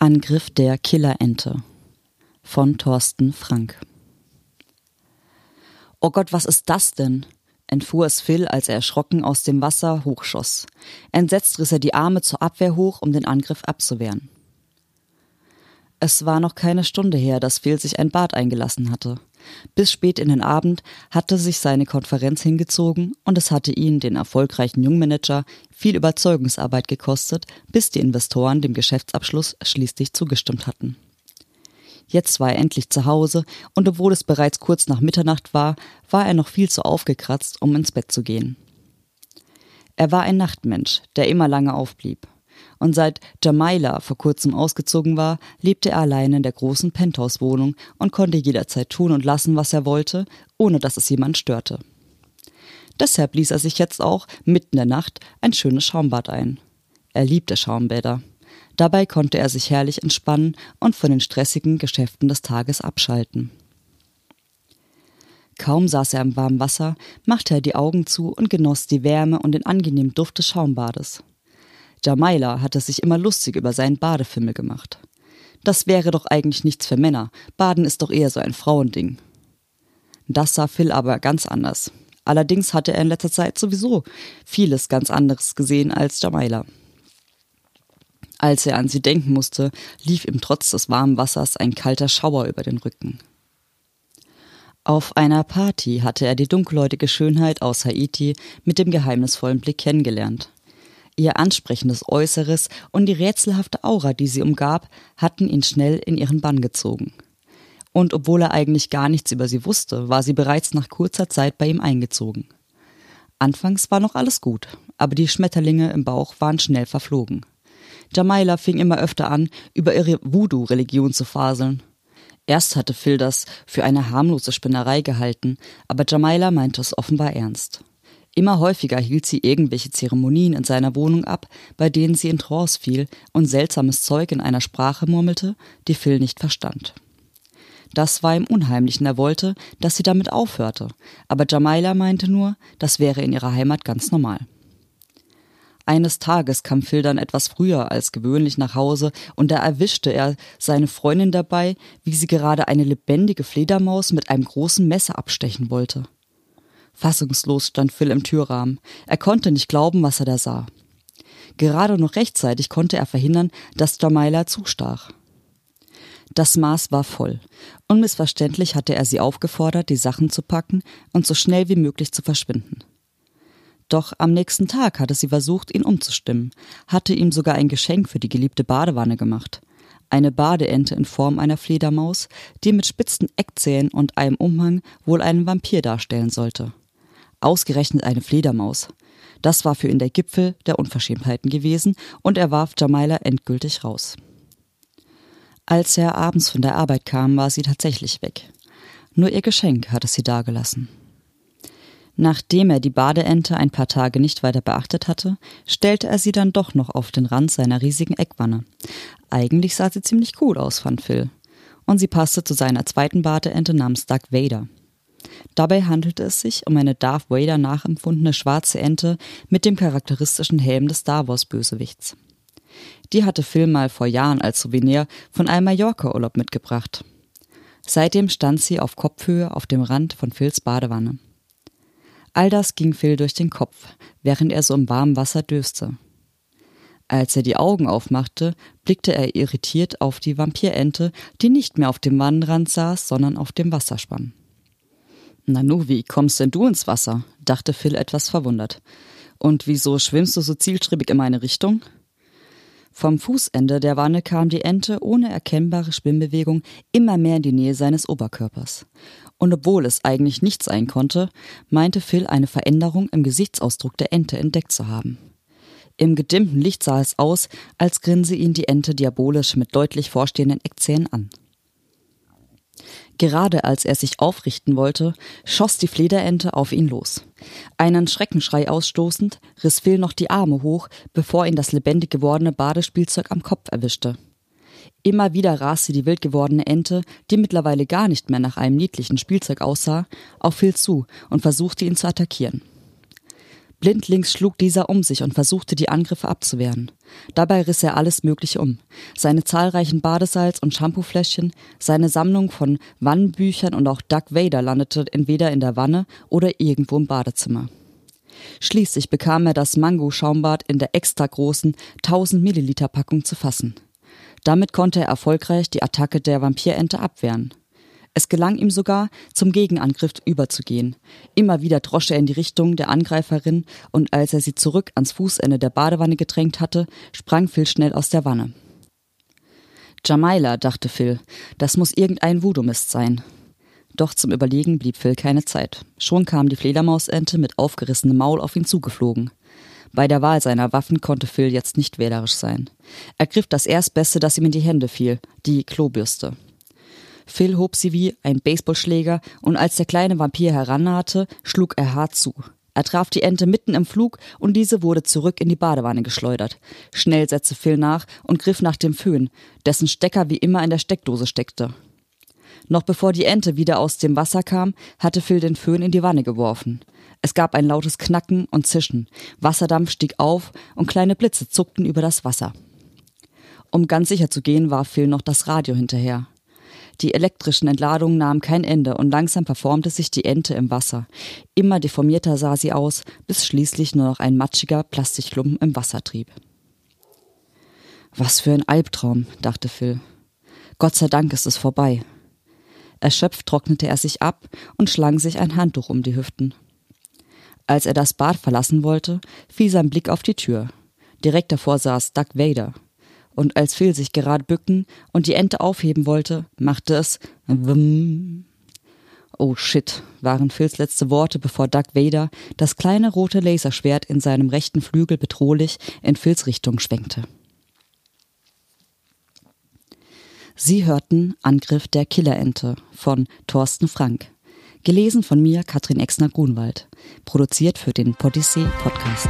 Angriff der Killerente von Thorsten Frank. Oh Gott, was ist das denn? entfuhr es Phil, als er erschrocken aus dem Wasser hochschoss. Entsetzt riss er die Arme zur Abwehr hoch, um den Angriff abzuwehren. Es war noch keine Stunde her, dass Phil sich ein Bad eingelassen hatte. Bis spät in den Abend hatte sich seine Konferenz hingezogen und es hatte ihn, den erfolgreichen Jungmanager, viel Überzeugungsarbeit gekostet, bis die Investoren dem Geschäftsabschluss schließlich zugestimmt hatten. Jetzt war er endlich zu Hause und obwohl es bereits kurz nach Mitternacht war, war er noch viel zu aufgekratzt, um ins Bett zu gehen. Er war ein Nachtmensch, der immer lange aufblieb und seit Jamaila vor kurzem ausgezogen war, lebte er allein in der großen Penthouse-Wohnung und konnte jederzeit tun und lassen, was er wollte, ohne dass es jemand störte. Deshalb ließ er sich jetzt auch, mitten in der Nacht, ein schönes Schaumbad ein. Er liebte Schaumbäder. Dabei konnte er sich herrlich entspannen und von den stressigen Geschäften des Tages abschalten. Kaum saß er im warmen Wasser, machte er die Augen zu und genoss die Wärme und den angenehmen Duft des Schaumbades. Jamaila hatte sich immer lustig über seinen Badefimmel gemacht. Das wäre doch eigentlich nichts für Männer. Baden ist doch eher so ein Frauending. Das sah Phil aber ganz anders. Allerdings hatte er in letzter Zeit sowieso vieles ganz anderes gesehen als Jamaila. Als er an sie denken musste, lief ihm trotz des warmen Wassers ein kalter Schauer über den Rücken. Auf einer Party hatte er die dunkelhäutige Schönheit aus Haiti mit dem geheimnisvollen Blick kennengelernt. Ihr ansprechendes Äußeres und die rätselhafte Aura, die sie umgab, hatten ihn schnell in ihren Bann gezogen. Und obwohl er eigentlich gar nichts über sie wusste, war sie bereits nach kurzer Zeit bei ihm eingezogen. Anfangs war noch alles gut, aber die Schmetterlinge im Bauch waren schnell verflogen. Jamaila fing immer öfter an, über ihre Voodoo-Religion zu faseln. Erst hatte Phil das für eine harmlose Spinnerei gehalten, aber Jamaila meinte es offenbar ernst. Immer häufiger hielt sie irgendwelche Zeremonien in seiner Wohnung ab, bei denen sie in Trance fiel und seltsames Zeug in einer Sprache murmelte, die Phil nicht verstand. Das war ihm unheimlich und er wollte, dass sie damit aufhörte, aber Jamaila meinte nur, das wäre in ihrer Heimat ganz normal. Eines Tages kam Phil dann etwas früher als gewöhnlich nach Hause und da erwischte er seine Freundin dabei, wie sie gerade eine lebendige Fledermaus mit einem großen Messer abstechen wollte. Fassungslos stand Phil im Türrahmen. Er konnte nicht glauben, was er da sah. Gerade noch rechtzeitig konnte er verhindern, dass Jamaila zustach. Das Maß war voll. Unmissverständlich hatte er sie aufgefordert, die Sachen zu packen und so schnell wie möglich zu verschwinden. Doch am nächsten Tag hatte sie versucht, ihn umzustimmen, hatte ihm sogar ein Geschenk für die geliebte Badewanne gemacht. Eine Badeente in Form einer Fledermaus, die mit spitzen Eckzähnen und einem Umhang wohl einen Vampir darstellen sollte. Ausgerechnet eine Fledermaus. Das war für ihn der Gipfel der Unverschämtheiten gewesen und er warf Jamaila endgültig raus. Als er abends von der Arbeit kam, war sie tatsächlich weg. Nur ihr Geschenk hatte sie dagelassen. Nachdem er die Badeente ein paar Tage nicht weiter beachtet hatte, stellte er sie dann doch noch auf den Rand seiner riesigen Eckwanne. Eigentlich sah sie ziemlich cool aus, fand Phil. Und sie passte zu seiner zweiten Badeente namens Doug Vader. Dabei handelte es sich um eine Darth Vader nachempfundene schwarze Ente mit dem charakteristischen Helm des Star Wars Bösewichts. Die hatte Phil mal vor Jahren als Souvenir von einem Mallorca-Urlaub mitgebracht. Seitdem stand sie auf Kopfhöhe auf dem Rand von Phils Badewanne. All das ging Phil durch den Kopf, während er so im warmen Wasser döste. Als er die Augen aufmachte, blickte er irritiert auf die Vampirente, die nicht mehr auf dem Wannenrand saß, sondern auf dem Wasser schwamm. Nanu, wie kommst denn du ins Wasser? dachte Phil etwas verwundert. Und wieso schwimmst du so zielstrebig in meine Richtung? Vom Fußende der Wanne kam die Ente ohne erkennbare Schwimmbewegung immer mehr in die Nähe seines Oberkörpers. Und obwohl es eigentlich nichts sein konnte, meinte Phil eine Veränderung im Gesichtsausdruck der Ente entdeckt zu haben. Im gedimmten Licht sah es aus, als grinse ihn die Ente diabolisch mit deutlich vorstehenden Eckzähnen an. Gerade als er sich aufrichten wollte, schoss die Flederente auf ihn los. Einen Schreckenschrei ausstoßend, riss Phil noch die Arme hoch, bevor ihn das lebendig gewordene Badespielzeug am Kopf erwischte. Immer wieder raste die wild gewordene Ente, die mittlerweile gar nicht mehr nach einem niedlichen Spielzeug aussah, auf Phil zu und versuchte ihn zu attackieren. Blindlings schlug dieser um sich und versuchte, die Angriffe abzuwehren. Dabei riss er alles Mögliche um. Seine zahlreichen Badesalz- und Shampoofläschchen, seine Sammlung von Wannenbüchern und auch Doug Vader landete entweder in der Wanne oder irgendwo im Badezimmer. Schließlich bekam er das Mango-Schaumbad in der extra großen 1000 Milliliter Packung zu fassen. Damit konnte er erfolgreich die Attacke der Vampirente abwehren. Es gelang ihm sogar, zum Gegenangriff überzugehen. Immer wieder drosch er in die Richtung der Angreiferin und als er sie zurück ans Fußende der Badewanne gedrängt hatte, sprang Phil schnell aus der Wanne. Jamaila, dachte Phil, das muss irgendein Voodoo-Mist sein. Doch zum Überlegen blieb Phil keine Zeit. Schon kam die Fledermausente mit aufgerissenem Maul auf ihn zugeflogen. Bei der Wahl seiner Waffen konnte Phil jetzt nicht wählerisch sein. Er griff das Erstbeste, das ihm in die Hände fiel, die Klobürste. Phil hob sie wie ein Baseballschläger und als der kleine Vampir herannahte, schlug er hart zu. Er traf die Ente mitten im Flug und diese wurde zurück in die Badewanne geschleudert. Schnell setzte Phil nach und griff nach dem Föhn, dessen Stecker wie immer in der Steckdose steckte. Noch bevor die Ente wieder aus dem Wasser kam, hatte Phil den Föhn in die Wanne geworfen. Es gab ein lautes Knacken und Zischen. Wasserdampf stieg auf und kleine Blitze zuckten über das Wasser. Um ganz sicher zu gehen, warf Phil noch das Radio hinterher. Die elektrischen Entladungen nahmen kein Ende und langsam verformte sich die Ente im Wasser. Immer deformierter sah sie aus, bis schließlich nur noch ein matschiger Plastikklumpen im Wasser trieb. Was für ein Albtraum, dachte Phil. Gott sei Dank ist es vorbei. Erschöpft trocknete er sich ab und schlang sich ein Handtuch um die Hüften. Als er das Bad verlassen wollte, fiel sein Blick auf die Tür. Direkt davor saß Doug Vader und als Phil sich gerade bücken und die Ente aufheben wollte, machte es Wum. Oh shit, waren Phils letzte Worte, bevor Doug Vader das kleine rote Laserschwert in seinem rechten Flügel bedrohlich in Phils Richtung schwenkte. Sie hörten Angriff der Killerente von Thorsten Frank. Gelesen von mir, Katrin Exner-Grunwald. Produziert für den Podyssee Podcast.